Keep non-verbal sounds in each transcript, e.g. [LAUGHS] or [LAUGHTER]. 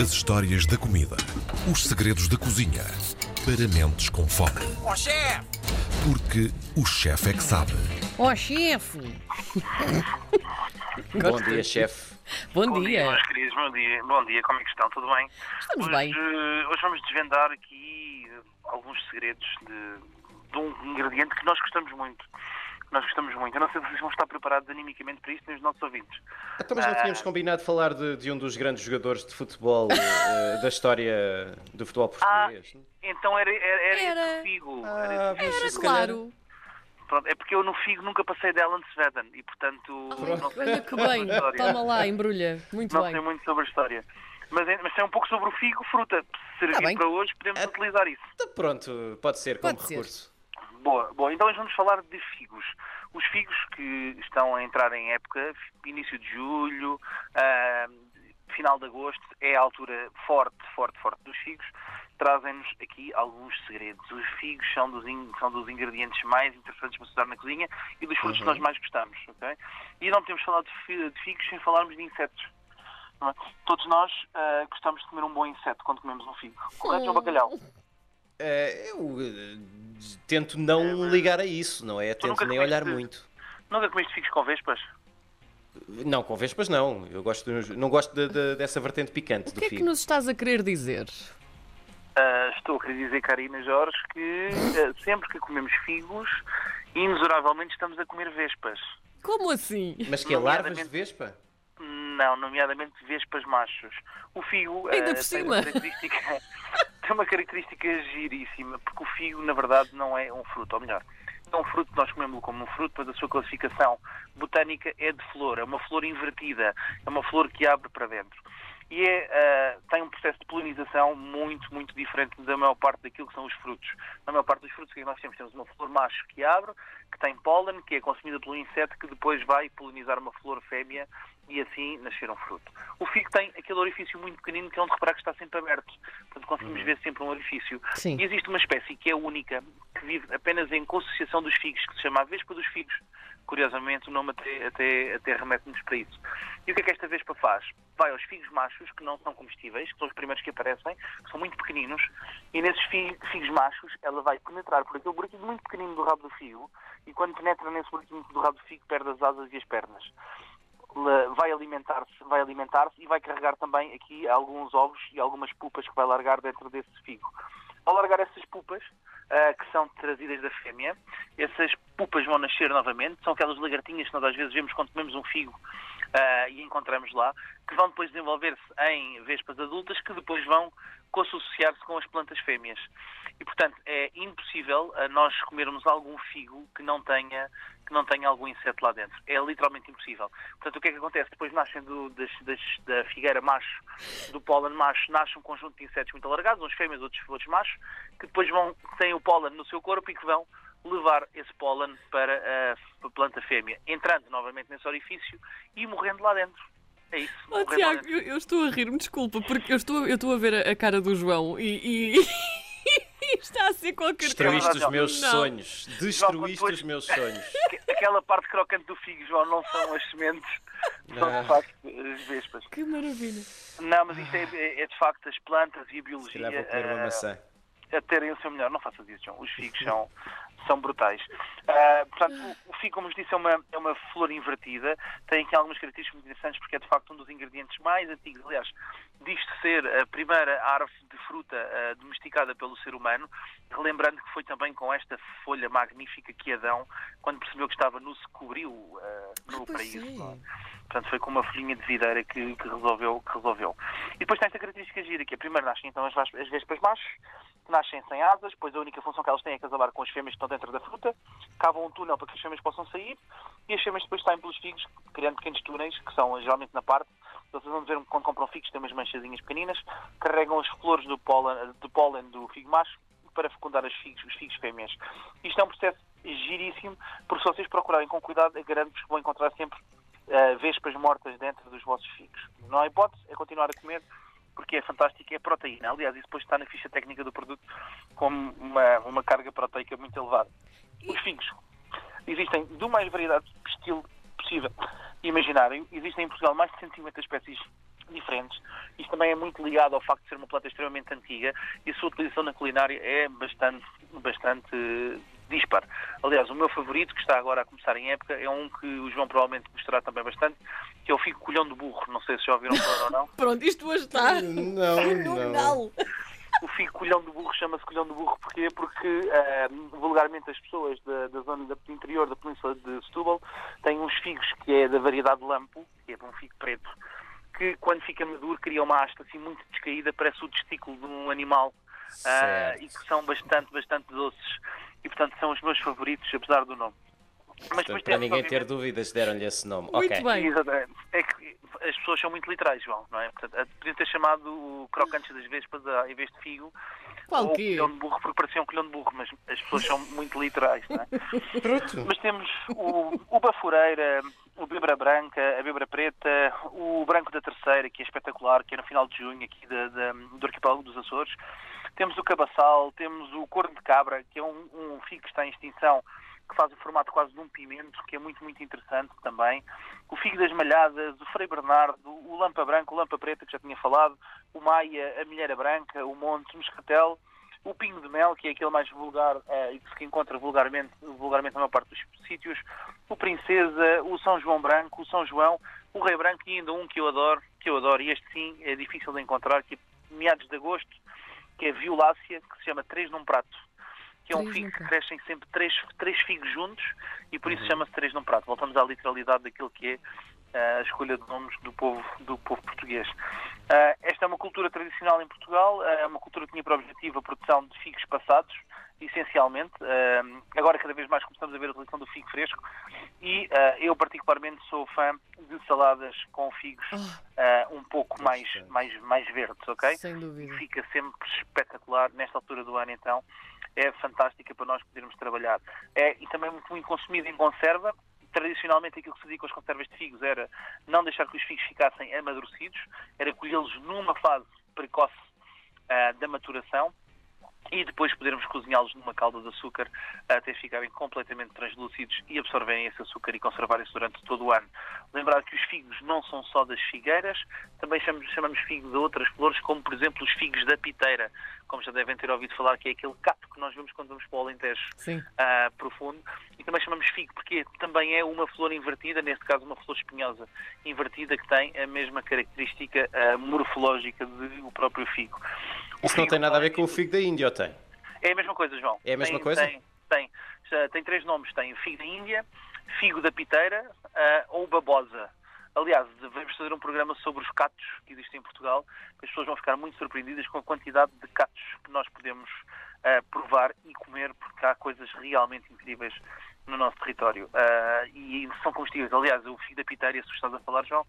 As histórias da comida. Os segredos da cozinha. Para mentes com fome. Ó chefe! Porque o chefe é que sabe. Ó, chefe! [LAUGHS] Bom dia, chefe. Bom, Bom dia, dia. meus queridos, bom dia, bom dia, como é que estão? Tudo bem? Estamos hoje, bem. hoje vamos desvendar aqui alguns segredos de, de um ingrediente que nós gostamos muito. Nós gostamos muito. Eu não sei se vocês vão estar preparados animicamente para isto, nem os nossos ouvintes. Então, mas não tínhamos combinado falar de, de um dos grandes jogadores de futebol [LAUGHS] eh, da história do futebol português? Então era, era, era, Era. esse o figo. Ah, Era esse- Era claro. Pronto, é porque eu no figo nunca passei de Alan Sveden e, portanto, não sei Olha que bem. [LAUGHS] Toma lá, embrulha. Muito Não bem. sei muito sobre a história. Mas, é- mas é um pouco sobre o figo, fruta. Se servir Tá bem. para hoje, podemos É- utilizar isso. Então, pronto, pode ser como Pode ser. recurso. Boa, boa. Então hoje vamos falar de figos. Os figos que estão a entrar em época, início de julho, ah, final de agosto, é a altura forte, forte, forte dos figos. Trazem-nos aqui alguns segredos. Os figos são dos, in- são dos ingredientes mais interessantes para se usar na cozinha e dos frutos que nós mais gostamos. ok? E não podemos falar de de figos sem falarmos de insetos. é? Todos nós ah, gostamos de comer um bom inseto quando comemos um figo. Correto? Um bacalhau. Eh, eu eh, tento não ligar a isso, não é? Tento nem olhar muito. Nunca comeste figos com vespas? Não, com vespas não. Eu gosto, não gosto de- de- dessa vertente picante O do que é que figo. nos estás a querer dizer? Ah, estou a querer dizer, Karina Jorge, que ah, [LAUGHS] sempre que comemos figos, inexoravelmente estamos a comer vespas. Como assim? Mas que é larvas de vespa? Não, nomeadamente vespas machos. O figo Ainda por cima. característica, [LAUGHS] tem uma característica giríssima, porque o figo, na verdade, não é um fruto, ou melhor, é um fruto, nós comemos como um fruto, mas a sua classificação botânica é de flor, é uma flor invertida, é uma flor que abre para dentro. E é, ah, tem um processo de polinização muito, muito diferente da maior parte daquilo que são os frutos. Na maior parte dos frutos, o que é que nós temos? Temos uma flor macho que abre, que tem pólen, que é consumida pelo inseto, que depois vai polinizar uma flor fêmea e assim nascer um fruto. O figo tem aquele orifício muito pequenino que é onde reparar que está sempre aberto. Portanto, conseguimos ver sempre um orifício. Sim. E existe uma espécie que é única, que vive apenas em consociação dos figos, que se chama a vespa dos figos. Curiosamente, o nome até, até, até remete-nos para isso. E o que é que esta vespa faz? Vai aos figos machos, que não são comestíveis, que são os primeiros que aparecem, que são muito pequeninos, e nesses fi- figos machos ela vai penetrar por aquele buraquinho muito pequenino do rabo do figo, e quando penetra nesse buraquinho do rabo do figo, perde as asas e as pernas vai alimentar-se vai alimentar-se e vai carregar também aqui alguns ovos e algumas pupas que vai largar dentro desse figo. Ao largar essas pupas, ah, que são trazidas da fêmea, essas pupas vão nascer novamente, são aquelas lagartinhas que nós às vezes vemos quando comemos um figo ah, e encontramos lá, que vão depois desenvolver-se em vespas adultas que depois vão consociar-se com as plantas fêmeas. E, portanto, é impossível ah, nós comermos algum figo que não tenha que não tenha algum inseto lá dentro. É literalmente impossível. Portanto, o que é que acontece? Depois nascem do- das- das- da figueira macho, do pólen macho, nasce um conjunto de insetos muito alargados, uns fêmeas, outros, outros machos, que depois vão, têm o pólen no seu corpo e que vão levar esse pólen para a, planta fêmea, entrando novamente nesse orifício e morrendo lá dentro. É isso. Oh, Tiago, eu, eu estou a rir-me, desculpa, porque eu estou, eu estou a ver a, a cara do João e, e- [LAUGHS] está a ser qualquer Destruíste Não, os meus não. sonhos. Destruíste depois- os meus sonhos. [LAUGHS] Aquela parte crocante do figo, João, não são as sementes, são Não. de facto as vespas. Que maravilha. Não, mas isto é, é- é de facto as plantas e a Se biologia calhar vou comer uma maçã. a terem o seu melhor. Não faças isso, João. Os figos são, são brutais. Ah, portanto, o, o como vos disse, é uma, é uma flor invertida. Tem aqui algumas características muito interessantes porque é de facto um dos ingredientes mais antigos. Aliás, diz-se ser a primeira árvore de fruta ah, domesticada pelo ser humano. Relembrando que foi também com esta folha magnífica que Adão, quando percebeu que estava nu, se cobriu ah, nu para pois isso. é. é? Portanto, foi com uma folhinha de videira que, que resolveu, que resolveu. E depois tem esta característica gira, que é primeiro nascem então as, as vespas machos, que nascem sem asas, depois a única função que elas têm é casalar com as fêmeas que estão dentro da fruta, cavam um túnel para que as fêmeas possam sair, e as fêmeas depois saem pelos figos, criando pequenos túneis, que são geralmente na parte, vocês vão ver quando compram figos, tem umas manchazinhas pequeninas, carregam as flores do pólen do, pólen do figo macho para fecundar as figos, os figos fêmeas. Isto é um processo giríssimo, porque se vocês procurarem com cuidado, garanto-vos que vão encontrar sempre uh, vespas mortas dentro dos vossos figos. Não há hipótese, é continuar a comer, porque é fantástico, é proteína. Aliás, isso depois está na ficha técnica do produto como uma, uma carga proteica muito elevada. Os figos existem do mais variedade de estilo possível imaginarem. Existem em Portugal mais de 150 espécies diferentes Isto também é muito ligado ao facto de ser uma planta extremamente antiga e a sua utilização na culinária é bastante, bastante dispar. Aliás, o meu favorito, que está agora a começar em época, é um que o João provavelmente gostará também bastante, que é o figo colhão de burro. Não sei se já ouviram falar ou não. [LAUGHS] Pronto, isto hoje está fenomenal. [LAUGHS] O figo colhão de burro chama-se colhão de burro porquê? porque ah, vulgarmente as pessoas da, da zona da, do interior da península de Setúbal têm uns figos que é da variedade lampo, que é um figo preto, que quando fica maduro cria uma haste assim muito descaída, parece o testículo de um animal Certo. e que são bastante, bastante doces. E portanto são os meus favoritos, apesar do nome. Mas Portanto, para ninguém ter dúvidas, deram-lhe esse nome. Muito ok. bem. Exatamente. É que as pessoas são muito literais, João, não é? Portanto, a- podiam ter chamado o crocantes das vespas a- em vez de figo. Qual ou que? colhão de burro, porque parecia um colhão de burro, mas as pessoas são muito literais, não é? [LAUGHS] Pronto. Mas temos o, o bafureira, o bebra branca, a bebra preta, o branco da terceira, que é espetacular, que é no final de junho aqui da, da- do arquipélago dos Açores. Temos o cabaçal, temos o corno de cabra, que é um, um figo que está em extinção, que faz o formato quase de um pimento, que é muito, muito interessante também. O figo das malhadas, o frei bernardo, o lampa branca, o lampa preta, que já tinha falado, o maia, a milheira branca, o monte, o moscatel, o pingo de mel, que é aquele mais vulgar eh, e que se encontra vulgarmente, vulgarmente na maior parte dos sítios, o princesa, o São João branco, o São João, o rei branco e ainda um que eu adoro, que eu adoro, e este sim é difícil de encontrar, que é meados de agosto, que é a violácea, que se chama Três num Prato, que é um figo que crescem sempre três, três figos juntos e por isso chama-se Três num Prato. Voltamos à literalidade daquilo que é eh, a escolha de nomes do povo, do povo português. Eh, esta é uma cultura tradicional em Portugal, eh, é uma cultura que tinha por objetivo a produção de figos passados, essencialmente. Eh, agora cada vez mais começamos a ver a utilização do figo fresco e eh, eu particularmente sou fã de saladas com figos eh, um pouco mais, mais, mais verdes, ok? Sem dúvida. fica sempre espetacular nesta altura do ano então é fantástica para nós podermos trabalhar é, e também muito, muito consumida em conserva tradicionalmente aquilo que se dizia com as conservas de figos era não deixar que os figos ficassem amadurecidos era colhê-los numa fase precoce ah, da maturação e depois podermos cozinhá-los numa calda de açúcar até ficarem completamente translúcidos e absorverem esse açúcar e conservarem-se durante todo o ano. Lembrar que os figos não são só das figueiras, também chamamos, chamamos figo de outras flores, como por exemplo os figos da piteira, como já devem ter ouvido falar, que é aquele cato que nós vemos quando vamos para o Alentejo ah, profundo. E também chamamos figo porque também é uma flor invertida, neste caso uma flor espinhosa invertida, que tem a mesma característica ah, morfológica do próprio figo. O Isso não tem nada a ver com o figo da Índia, ou tem? é a mesma coisa, João. É a mesma Tem- coisa? Tem, tem. Tem três nomes. Tem figo da Índia, figo da piteira ah, ou babosa. Aliás, devemos fazer um programa sobre os catos que existem em Portugal, que as pessoas vão ficar muito surpreendidas com a quantidade de catos que nós podemos ah, provar e comer, porque há coisas realmente incríveis no nosso território. Ah, e são comestíveis. Aliás, o figo da piteira, se estás a falar, João,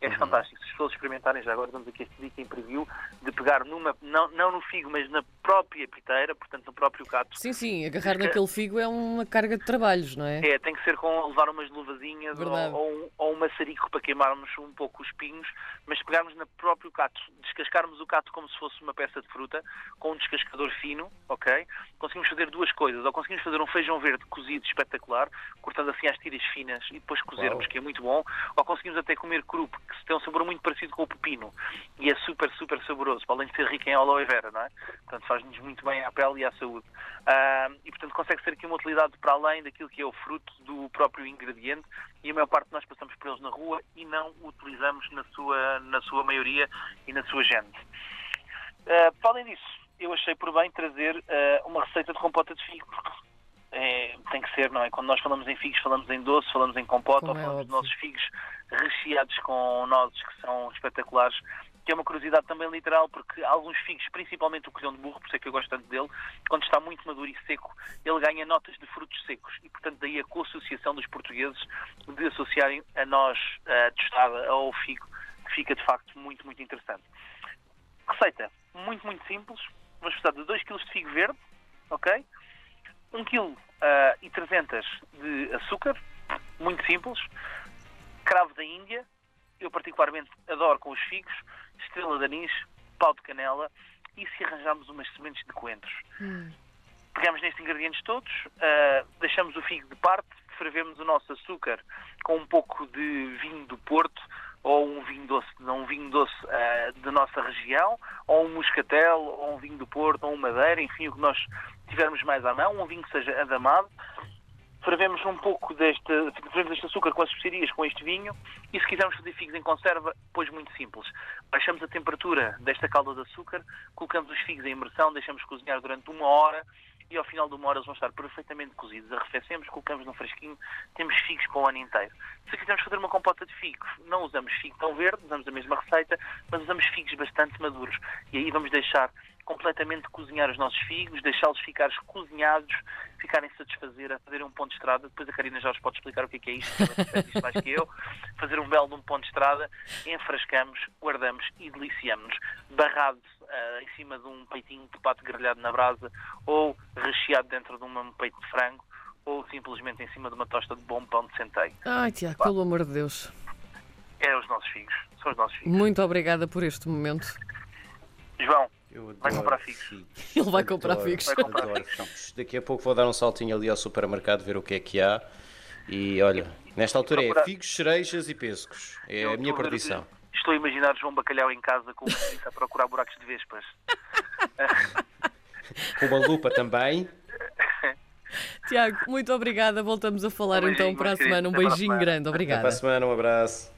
é Uhum. fantástico. Se as pessoas experimentarem, já agora damos aqui este dica em preview, de pegar numa, não, não no figo, mas na própria piteira, portanto no próprio cato. Sim, sim, agarrar naquele figo é uma carga de trabalhos, não é? É, tem que ser com levar umas luvazinhas ou, ou, um, ou um maçarico para queimarmos um pouco os pinhos, mas pegarmos no próprio cato, descascarmos o cato como se fosse uma peça de fruta, com um descascador fino, ok? Conseguimos fazer duas coisas, ou conseguimos fazer um feijão verde cozido espetacular, cortando assim às tiras finas e depois cozermos, que é muito bom, ou conseguimos até comer cru, porque tem um sabor muito parecido com o pepino e é super, super saboroso, para além de ser rico em aloe vera, não é? Portanto, faz-nos muito bem à pele e à saúde. Ah, e, portanto, consegue ser aqui uma utilidade para além daquilo que é o fruto do próprio ingrediente e a maior parte de nós passamos por eles na rua e não o utilizamos na sua, na sua maioria e na sua gente. Para além disso, eu achei por bem trazer ah, uma receita de compota de figo, porque é, tem que ser, não é? Quando nós falamos em figos, falamos em doce, falamos em compota, Como ou é falamos dos nossos figos recheados com nozes que são espetaculares, que é uma curiosidade também literal, porque alguns figos, principalmente o colhão de burro, por isso é que eu gosto tanto dele, quando está muito maduro e seco, ele ganha notas de frutos secos e, portanto, daí a co-associação dos portugueses de associarem a nós a tostada ao figo, que fica de facto muito, muito interessante. Receita muito, muito simples. Vamos precisar de 2 kg de figo verde, ok? 1 kg e 300 de açúcar, muito simples. Cravo da Índia, eu particularmente adoro com os figos, estrela de anis, pau de canela e se arranjarmos umas sementes de coentros. Pegamos nestes ingredientes todos, ah, deixamos o figo de parte, fervemos o nosso açúcar com um pouco de vinho do Porto ou um vinho doce, um vinho doce uh, da nossa região, ou um moscatel, ou um vinho do Porto, ou um madeira, enfim, o que nós tivermos mais à mão, um vinho que seja adamado. Fervemos um pouco deste, fervemos este açúcar com as especiarias, com este vinho, e se quisermos fazer figos em conserva, pois muito simples. Baixamos a temperatura desta calda de açúcar, colocamos os figos em imersão, deixamos cozinhar durante uma hora, e ao final de uma hora eles vão estar perfeitamente cozidos. Arrefecemos, colocamos no fresquinho, temos figos para o ano inteiro. Se quisermos fazer uma compota de figos, não usamos figo tão verde, usamos a mesma receita, mas usamos figos bastante maduros. E aí vamos deixar completamente cozinhar os nossos figos, deixá-los ficar cozinhados, ficarem satisfazer, a fazer um ponto de estrada. Depois a Karina já vos pode explicar o que é, que é isto, ela isto mais que eu. Fazer um belo de um ponto de estrada, enfrascamos, guardamos e deliciamos-nos. Barrado uh, em cima de um peitinho de pato grelhado na brasa ou recheado dentro de um peito de frango ou simplesmente em cima de uma tosta de bom pão de centeio. Ai, Tiago, pelo amor de Deus. É os nossos figos. São os nossos figos. Muito obrigada por este momento. João, vai comprar figos. Ele vai comprar Adoro, figos. Vai comprar adoro figos. figos. Daqui a pouco vou dar um saltinho ali ao supermercado ver o que é que há. E olha, nesta altura é figos, cerejas e pescos. É Eu a minha perdição. que- Estou a imaginar João Bacalhau em casa com a procurar buracos de vespas. Com uma lupa também. Tiago, muito obrigada. Voltamos a falar Um então para a semana. Um Até beijinho grande. Até Obrigada. para a semana, um abraço.